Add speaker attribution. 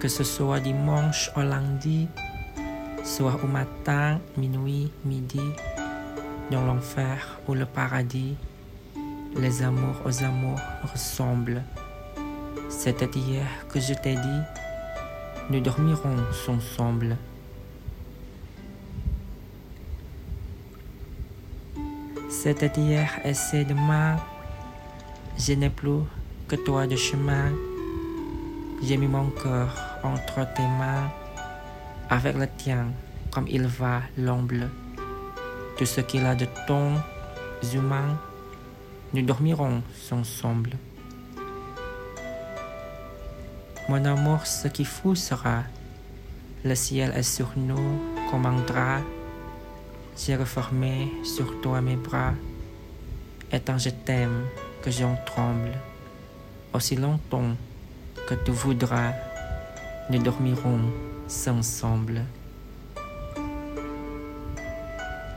Speaker 1: que ce soit dimanche lundi, soit au matin, minuit, midi, dans l'enfer ou le paradis, les amours aux amours ressemblent. C'était hier que je t'ai dit, nous dormirons ensemble. C'était hier et c'est demain. Je n'ai plus que toi de chemin. J'ai mis mon cœur entre tes mains, avec le tien, comme il va l'omble. Tout ce qu'il a de ton humain, nous dormirons ensemble. Mon amour, ce qui fou sera, le ciel est sur nous comme un drap. J'ai reformé sur toi mes bras, et tant je t'aime que j'en tremble. Aussi longtemps que tu voudras, nous dormirons ensemble.